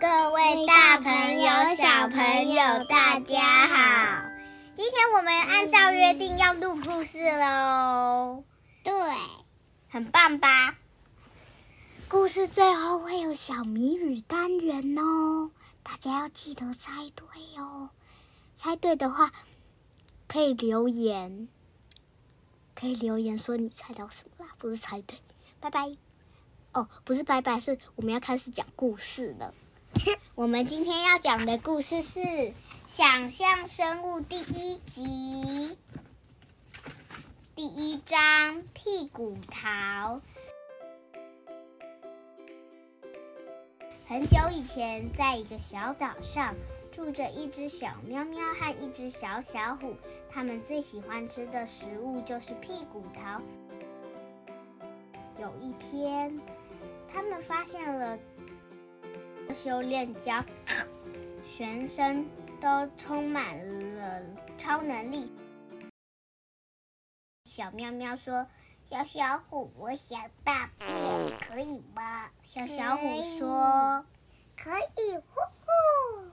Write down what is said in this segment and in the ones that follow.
各位大朋友、小朋友，大家好！今天我们按照约定要录故事喽。对，很棒吧？故事最后会有小谜语单元哦，大家要记得猜对哦。猜对的话可以留言，可以留言说你猜到什么啦，不是猜对。拜拜。哦，不是拜拜，是我们要开始讲故事了。我们今天要讲的故事是《想象生物》第一集，第一章屁股桃。很久以前，在一个小岛上，住着一只小喵喵和一只小小虎。它们最喜欢吃的食物就是屁股桃。有一天，他们发现了。修炼家，全身都充满了超能力。小喵喵说：“小小虎，我想大便，可以吗？”小小虎说：“可以。”呼呼。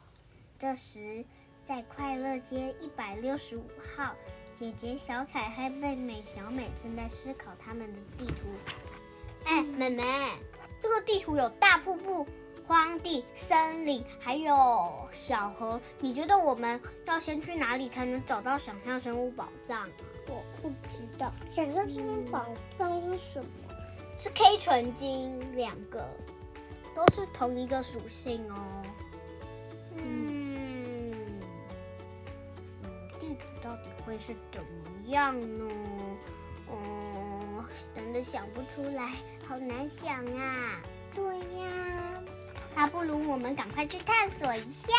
这时，在快乐街一百六十五号，姐姐小凯和妹妹小美正在思考他们的地图。哎，妹妹，这个地图有大瀑布。荒地、森林还有小河，你觉得我们要先去哪里才能找到想象生物宝藏？我不知道，想象生物宝藏是什么？是 K 纯金，两个都是同一个属性哦。嗯，地图到底会是怎么样呢？嗯，真的想不出来，好难想啊。对呀。那不如我们赶快去探索一下。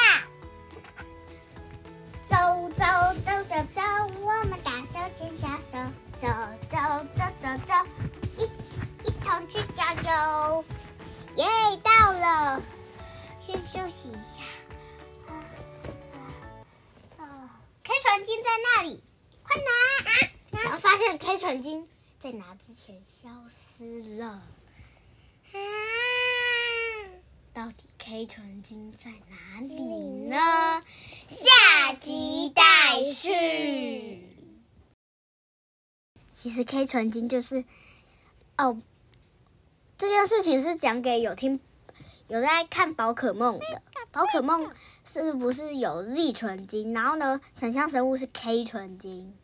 走走走走走，我们大手牵小手，走走走走走，一起一同去郊游。耶，到了，先休息一下。啊啊啊！K 纯金在那里，快拿！然后发现开船金在拿之前消失了。到底 K 纯金在哪里呢？下集待续。其实 K 纯金就是哦，这件事情是讲给有听有在看宝可梦的。宝可梦是不是有 Z 纯金？然后呢，想象生物是 K 纯金，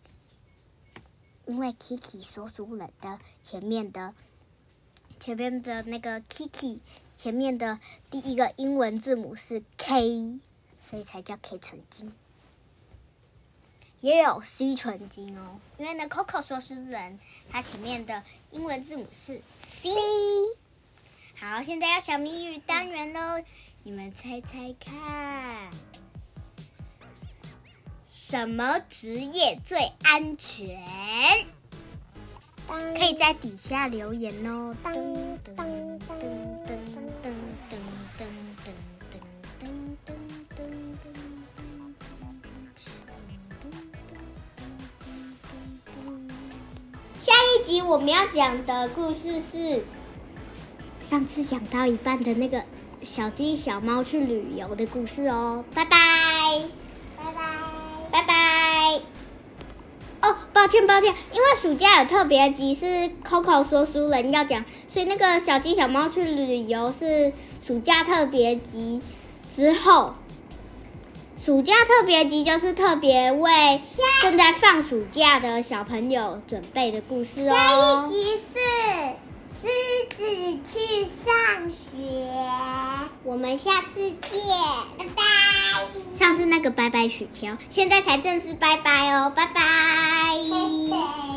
因为 Kiki 说书人的前面的前面的那个 Kiki。前面的第一个英文字母是 K，所以才叫 K 纯金。也有 C 纯金哦，因为呢，Coco 说书人它前面的英文字母是 C。好，现在要小谜语单元喽，你们猜猜看，什么职业最安全？可以在底下留言哦。一集我们要讲的故事是上次讲到一半的那个小鸡小猫去旅游的故事哦。拜拜，拜拜，拜拜。哦，抱歉抱歉，因为暑假有特别集是 Coco 说书人要讲，所以那个小鸡小猫去旅游是暑假特别集之后。暑假特别集就是特别为正在放暑假的小朋友准备的故事哦。下一集是狮子去上学，我们下次见，拜拜。上次那个拜拜雪橇，现在才正式拜拜哦，拜拜。